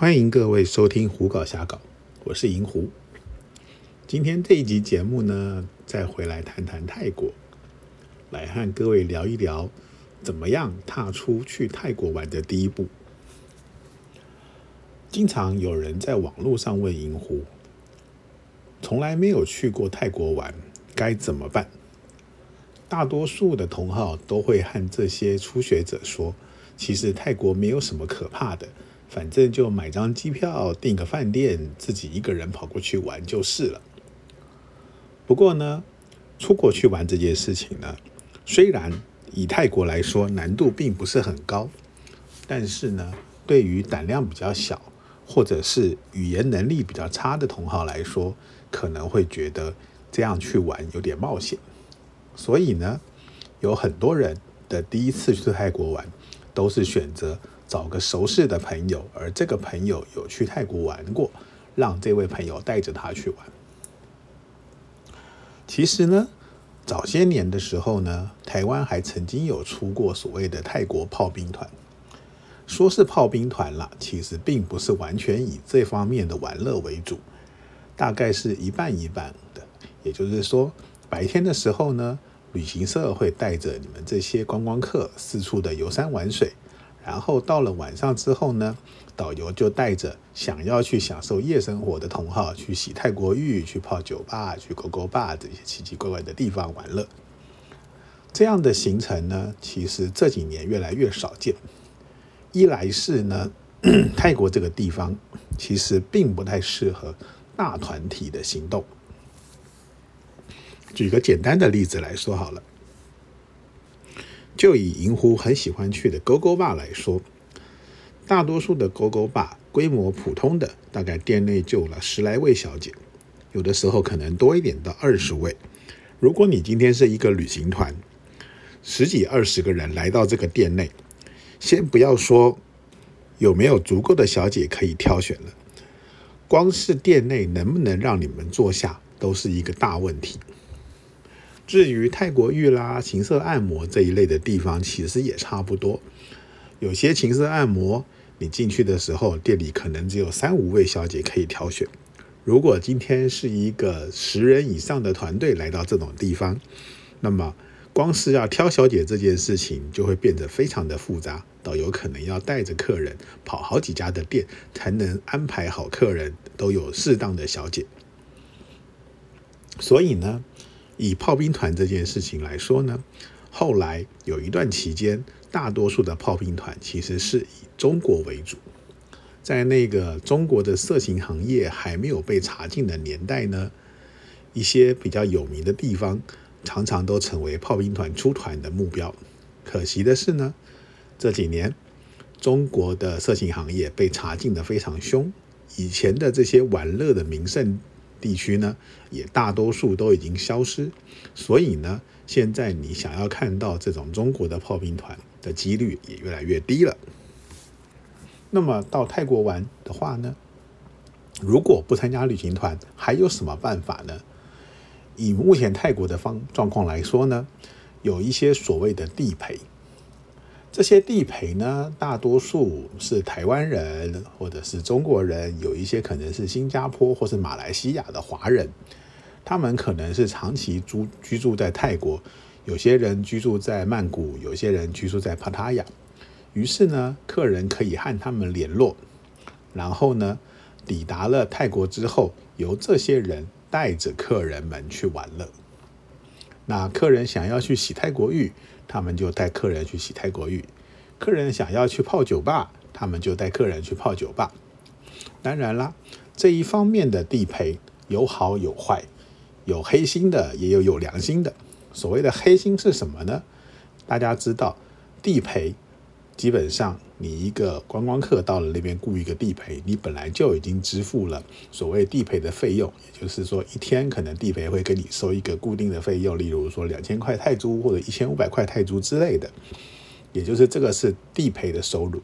欢迎各位收听《胡搞瞎搞》，我是银狐。今天这一集节目呢，再回来谈谈泰国，来和各位聊一聊，怎么样踏出去泰国玩的第一步。经常有人在网络上问银狐，从来没有去过泰国玩，该怎么办？大多数的同好都会和这些初学者说，其实泰国没有什么可怕的。反正就买张机票，订个饭店，自己一个人跑过去玩就是了。不过呢，出国去玩这件事情呢，虽然以泰国来说难度并不是很高，但是呢，对于胆量比较小或者是语言能力比较差的同好来说，可能会觉得这样去玩有点冒险。所以呢，有很多人的第一次去泰国玩，都是选择。找个熟识的朋友，而这个朋友有去泰国玩过，让这位朋友带着他去玩。其实呢，早些年的时候呢，台湾还曾经有出过所谓的泰国炮兵团，说是炮兵团了，其实并不是完全以这方面的玩乐为主，大概是一半一半的。也就是说，白天的时候呢，旅行社会带着你们这些观光客四处的游山玩水。然后到了晚上之后呢，导游就带着想要去享受夜生活的同好去洗泰国浴、去泡酒吧、去勾勾吧这些奇奇怪怪的地方玩乐。这样的行程呢，其实这几年越来越少见。一来是呢，泰国这个地方其实并不太适合大团体的行动。举个简单的例子来说好了。就以银狐很喜欢去的勾勾坝来说，大多数的勾勾坝规模普通的，大概店内就了十来位小姐，有的时候可能多一点到二十位。如果你今天是一个旅行团，十几二十个人来到这个店内，先不要说有没有足够的小姐可以挑选了，光是店内能不能让你们坐下，都是一个大问题。至于泰国浴啦、情色按摩这一类的地方，其实也差不多。有些情色按摩，你进去的时候，店里可能只有三五位小姐可以挑选。如果今天是一个十人以上的团队来到这种地方，那么光是要挑小姐这件事情就会变得非常的复杂，导游可能要带着客人跑好几家的店，才能安排好客人都有适当的小姐。所以呢？以炮兵团这件事情来说呢，后来有一段期间，大多数的炮兵团其实是以中国为主。在那个中国的色情行业还没有被查禁的年代呢，一些比较有名的地方常常都成为炮兵团出团的目标。可惜的是呢，这几年中国的色情行业被查禁的非常凶，以前的这些玩乐的名胜。地区呢，也大多数都已经消失，所以呢，现在你想要看到这种中国的炮兵团的几率也越来越低了。那么到泰国玩的话呢，如果不参加旅行团，还有什么办法呢？以目前泰国的方状况来说呢，有一些所谓的地陪。这些地陪呢，大多数是台湾人或者是中国人，有一些可能是新加坡或是马来西亚的华人，他们可能是长期住居住在泰国，有些人居住在曼谷，有些人居住在帕塔亚。于是呢，客人可以和他们联络，然后呢，抵达了泰国之后，由这些人带着客人们去玩乐。那客人想要去洗泰国浴。他们就带客人去洗泰国浴，客人想要去泡酒吧，他们就带客人去泡酒吧。当然啦，这一方面的地陪有好有坏，有黑心的，也有有良心的。所谓的黑心是什么呢？大家知道，地陪基本上。你一个观光客到了那边雇一个地陪，你本来就已经支付了所谓地陪的费用，也就是说一天可能地陪会跟你收一个固定的费用，例如说两千块泰铢或者一千五百块泰铢之类的，也就是这个是地陪的收入。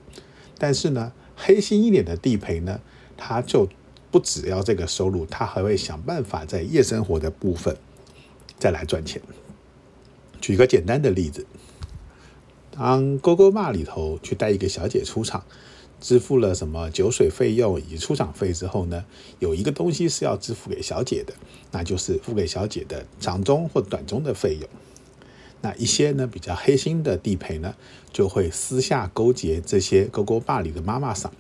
但是呢，黑心一点的地陪呢，他就不只要这个收入，他还会想办法在夜生活的部分再来赚钱。举个简单的例子。当勾勾坝里头去带一个小姐出场，支付了什么酒水费用以及出场费之后呢，有一个东西是要支付给小姐的，那就是付给小姐的长中或短中的费用。那一些呢比较黑心的地陪呢，就会私下勾结这些勾勾坝里的妈妈桑，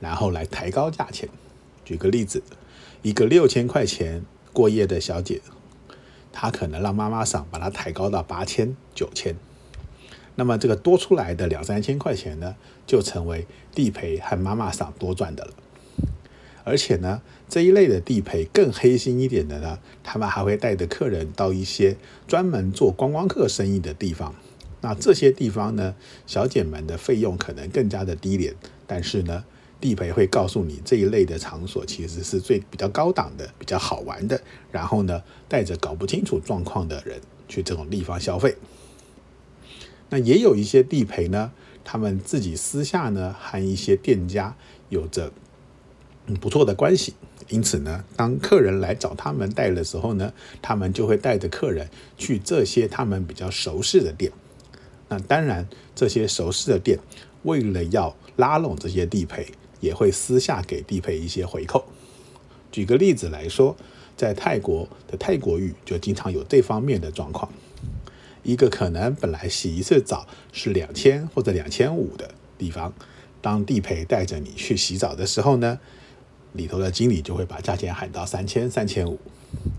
然后来抬高价钱。举个例子，一个六千块钱过夜的小姐，她可能让妈妈桑把她抬高到八千、九千。那么这个多出来的两三千块钱呢，就成为地陪和妈妈桑多赚的了。而且呢，这一类的地陪更黑心一点的呢，他们还会带着客人到一些专门做观光客生意的地方。那这些地方呢，小姐们的费用可能更加的低廉，但是呢，地陪会告诉你这一类的场所其实是最比较高档的、比较好玩的。然后呢，带着搞不清楚状况的人去这种地方消费。那也有一些地陪呢，他们自己私下呢和一些店家有着不错的关系，因此呢，当客人来找他们带的时候呢，他们就会带着客人去这些他们比较熟悉的店。那当然，这些熟悉的店为了要拉拢这些地陪，也会私下给地陪一些回扣。举个例子来说，在泰国的泰国浴就经常有这方面的状况。一个可能本来洗一次澡是两千或者两千五的地方，当地陪带着你去洗澡的时候呢，里头的经理就会把价钱喊到三千、三千五。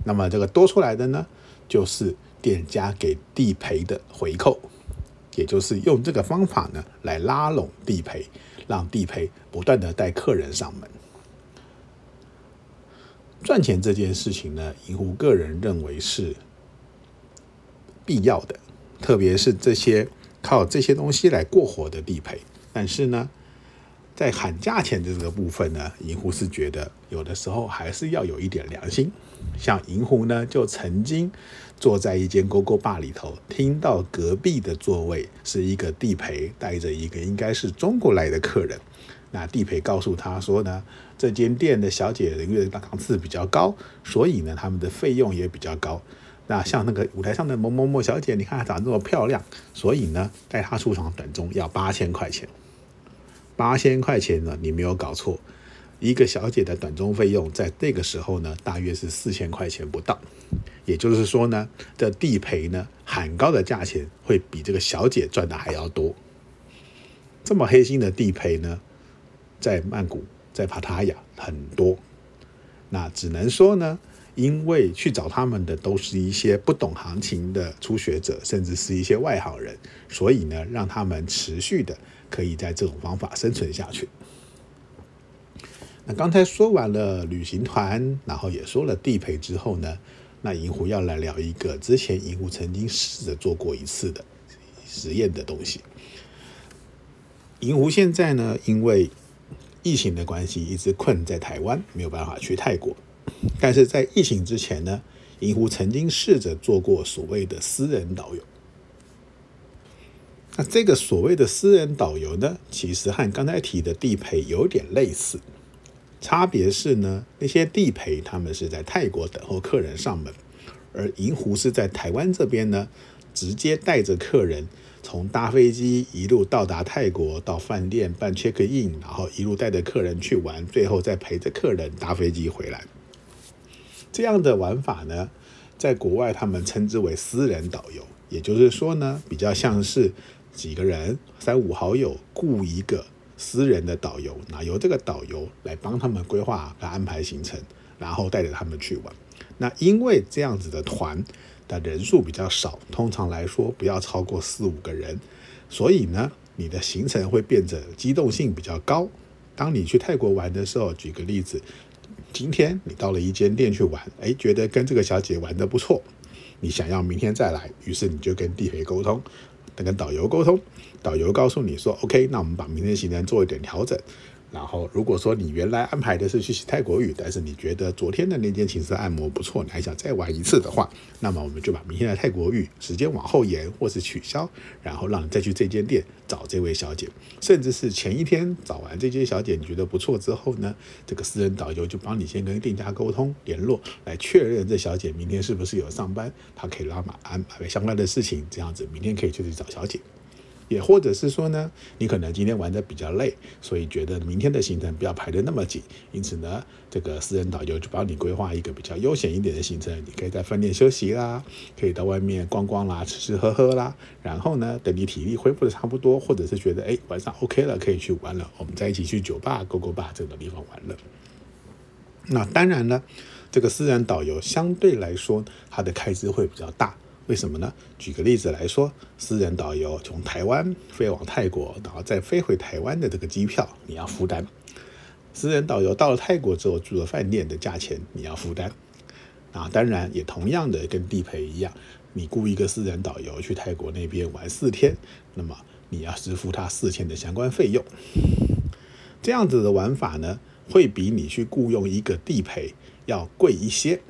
那么这个多出来的呢，就是店家给地陪的回扣，也就是用这个方法呢来拉拢地陪，让地陪不断的带客人上门。赚钱这件事情呢，银狐个人认为是。必要的，特别是这些靠这些东西来过活的地陪。但是呢，在喊价钱的这个部分呢，银湖是觉得有的时候还是要有一点良心。像银湖呢，就曾经坐在一间勾勾坝里头，听到隔壁的座位是一个地陪带着一个应该是中国来的客人。那地陪告诉他说呢，这间店的小姐人员档次比较高，所以呢，他们的费用也比较高。那像那个舞台上的某某某小姐，你看她长得这么漂亮，所以呢，带她出场短中要八千块钱。八千块钱呢，你没有搞错，一个小姐的短中费用在这个时候呢，大约是四千块钱不到。也就是说呢，这地陪呢喊高的价钱会比这个小姐赚的还要多。这么黑心的地陪呢，在曼谷、在帕塔亚很多。那只能说呢。因为去找他们的都是一些不懂行情的初学者，甚至是一些外行人，所以呢，让他们持续的可以在这种方法生存下去。那刚才说完了旅行团，然后也说了地陪之后呢，那银狐要来聊一个之前银狐曾经试着做过一次的实验的东西。银狐现在呢，因为疫情的关系，一直困在台湾，没有办法去泰国。但是在疫情之前呢，银湖曾经试着做过所谓的私人导游。那这个所谓的私人导游呢，其实和刚才提的地陪有点类似，差别是呢，那些地陪他们是在泰国等候客人上门，而银湖是在台湾这边呢，直接带着客人从搭飞机一路到达泰国，到饭店办 check in，然后一路带着客人去玩，最后再陪着客人搭飞机回来。这样的玩法呢，在国外他们称之为私人导游，也就是说呢，比较像是几个人三五好友雇一个私人的导游，那由这个导游来帮他们规划和安排行程，然后带着他们去玩。那因为这样子的团的人数比较少，通常来说不要超过四五个人，所以呢，你的行程会变得机动性比较高。当你去泰国玩的时候，举个例子。今天你到了一间店去玩，哎，觉得跟这个小姐玩的不错，你想要明天再来，于是你就跟地陪沟通，跟导游沟通，导游告诉你说，OK，那我们把明天行程做一点调整。然后，如果说你原来安排的是去洗泰国浴，但是你觉得昨天的那间情色按摩不错，你还想再玩一次的话，那么我们就把明天的泰国浴时间往后延或是取消，然后让你再去这间店找这位小姐，甚至是前一天找完这间小姐你觉得不错之后呢，这个私人导游就帮你先跟店家沟通联络，来确认这小姐明天是不是有上班，她可以拉马安排相关的事情，这样子明天可以就去找小姐。也或者是说呢，你可能今天玩的比较累，所以觉得明天的行程不要排的那么紧，因此呢，这个私人导游就帮你规划一个比较悠闲一点的行程，你可以在饭店休息啦，可以到外面逛逛啦，吃吃喝喝啦，然后呢，等你体力恢复的差不多，或者是觉得哎晚上 OK 了，可以去玩了，我们再一起去酒吧、勾勾吧这个地方玩了。那当然呢，这个私人导游相对来说，它的开支会比较大。为什么呢？举个例子来说，私人导游从台湾飞往泰国，然后再飞回台湾的这个机票你要负担；私人导游到了泰国之后住的饭店的价钱你要负担。啊，当然也同样的跟地陪一样，你雇一个私人导游去泰国那边玩四天，那么你要支付他四天的相关费用。这样子的玩法呢，会比你去雇佣一个地陪要贵一些。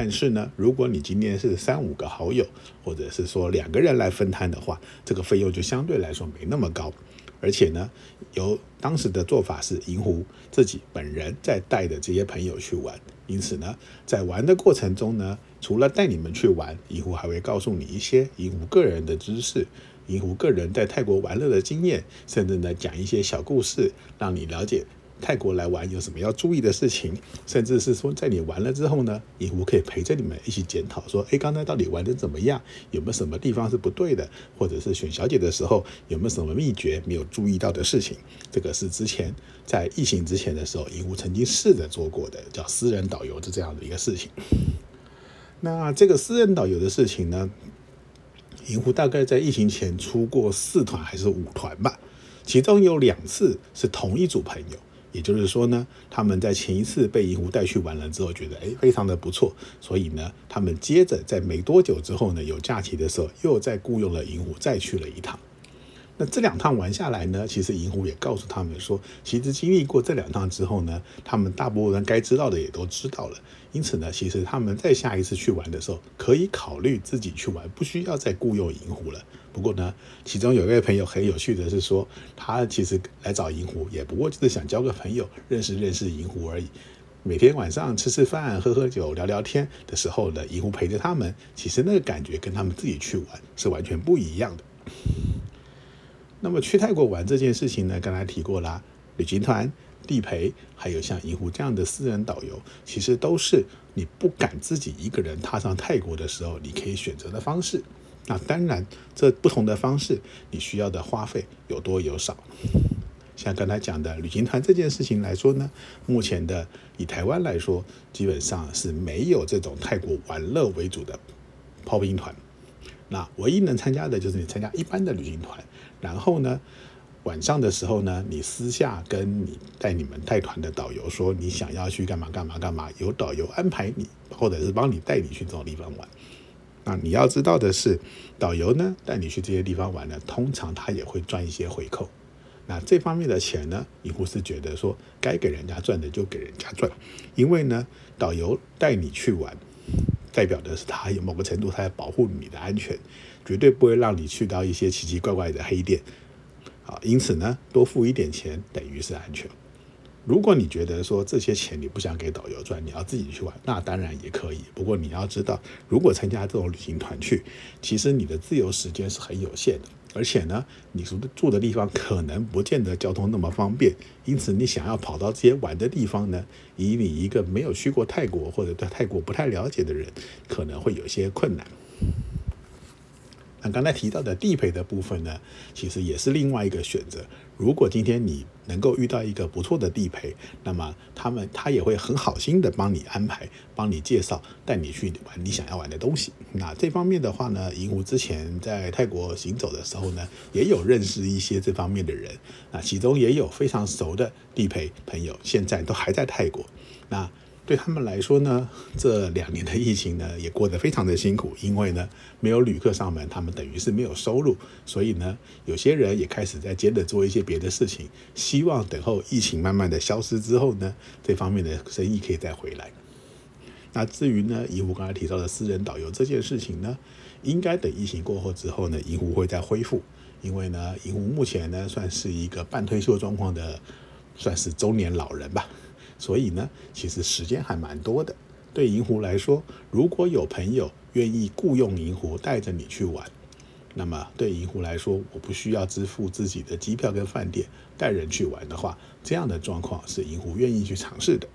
但是呢，如果你今天是三五个好友，或者是说两个人来分摊的话，这个费用就相对来说没那么高。而且呢，由当时的做法是银狐自己本人在带的这些朋友去玩，因此呢，在玩的过程中呢，除了带你们去玩，银狐还会告诉你一些银狐个人的知识，银狐个人在泰国玩乐的经验，甚至呢讲一些小故事，让你了解。泰国来玩有什么要注意的事情，甚至是说在你玩了之后呢，银狐可以陪着你们一起检讨，说，哎，刚才到底玩的怎么样？有没有什么地方是不对的？或者是选小姐的时候有没有什么秘诀没有注意到的事情？这个是之前在疫情之前的时候，银狐曾经试着做过的，叫私人导游的这样的一个事情。那这个私人导游的事情呢，银狐大概在疫情前出过四团还是五团吧，其中有两次是同一组朋友。也就是说呢，他们在前一次被银狐带去玩了之后，觉得哎非常的不错，所以呢，他们接着在没多久之后呢，有假期的时候，又再雇佣了银狐再去了一趟。那这两趟玩下来呢，其实银狐也告诉他们说，其实经历过这两趟之后呢，他们大部分人该知道的也都知道了。因此呢，其实他们在下一次去玩的时候，可以考虑自己去玩，不需要再雇佣银狐了。不过呢，其中有一位朋友很有趣的是说，他其实来找银狐，也不过就是想交个朋友，认识认识银狐而已。每天晚上吃吃饭、喝喝酒、聊聊天的时候呢，银狐陪着他们，其实那个感觉跟他们自己去玩是完全不一样的。那么去泰国玩这件事情呢，刚才提过啦，旅行团。地陪，还有像银狐这样的私人导游，其实都是你不敢自己一个人踏上泰国的时候，你可以选择的方式。那当然，这不同的方式，你需要的花费有多有少。像刚才讲的旅行团这件事情来说呢，目前的以台湾来说，基本上是没有这种泰国玩乐为主的炮兵团。那唯一能参加的就是你参加一般的旅行团，然后呢？晚上的时候呢，你私下跟你带你们带团的导游说，你想要去干嘛干嘛干嘛，由导游安排你，或者是帮你带你去这种地方玩。那你要知道的是，导游呢带你去这些地方玩呢，通常他也会赚一些回扣。那这方面的钱呢，你不是觉得说该给人家赚的就给人家赚，因为呢，导游带你去玩，代表的是他有某个程度他在保护你的安全，绝对不会让你去到一些奇奇怪怪的黑店。啊，因此呢，多付一点钱等于是安全。如果你觉得说这些钱你不想给导游赚，你要自己去玩，那当然也可以。不过你要知道，如果参加这种旅行团去，其实你的自由时间是很有限的，而且呢，你住的住的地方可能不见得交通那么方便。因此，你想要跑到这些玩的地方呢，以你一个没有去过泰国或者对泰国不太了解的人，可能会有些困难。那刚才提到的地陪的部分呢，其实也是另外一个选择。如果今天你能够遇到一个不错的地陪，那么他们他也会很好心的帮你安排、帮你介绍、带你去玩你想要玩的东西。那这方面的话呢，银狐之前在泰国行走的时候呢，也有认识一些这方面的人。那其中也有非常熟的地陪朋友，现在都还在泰国。那对他们来说呢，这两年的疫情呢，也过得非常的辛苦，因为呢，没有旅客上门，他们等于是没有收入，所以呢，有些人也开始在接着做一些别的事情，希望等候疫情慢慢的消失之后呢，这方面的生意可以再回来。那至于呢，银狐刚才提到的私人导游这件事情呢，应该等疫情过后之后呢，银狐会再恢复，因为呢，银狐目前呢，算是一个半退休状况的，算是中年老人吧。所以呢，其实时间还蛮多的。对银狐来说，如果有朋友愿意雇佣银狐带着你去玩，那么对银狐来说，我不需要支付自己的机票跟饭店，带人去玩的话，这样的状况是银狐愿意去尝试的。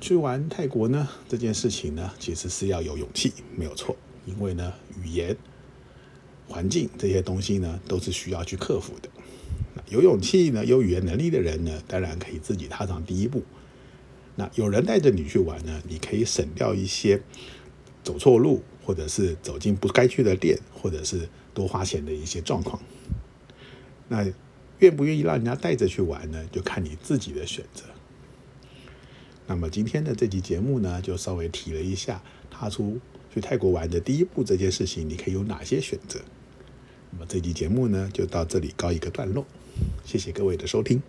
去玩泰国呢，这件事情呢，其实是要有勇气，没有错。因为呢，语言、环境这些东西呢，都是需要去克服的。有勇气呢，有语言能力的人呢，当然可以自己踏上第一步。那有人带着你去玩呢，你可以省掉一些走错路，或者是走进不该去的店，或者是多花钱的一些状况。那愿不愿意让人家带着去玩呢？就看你自己的选择。那么今天的这期节目呢，就稍微提了一下踏出去泰国玩的第一步这件事情，你可以有哪些选择？那么这期节目呢，就到这里告一个段落。谢谢各位的收听。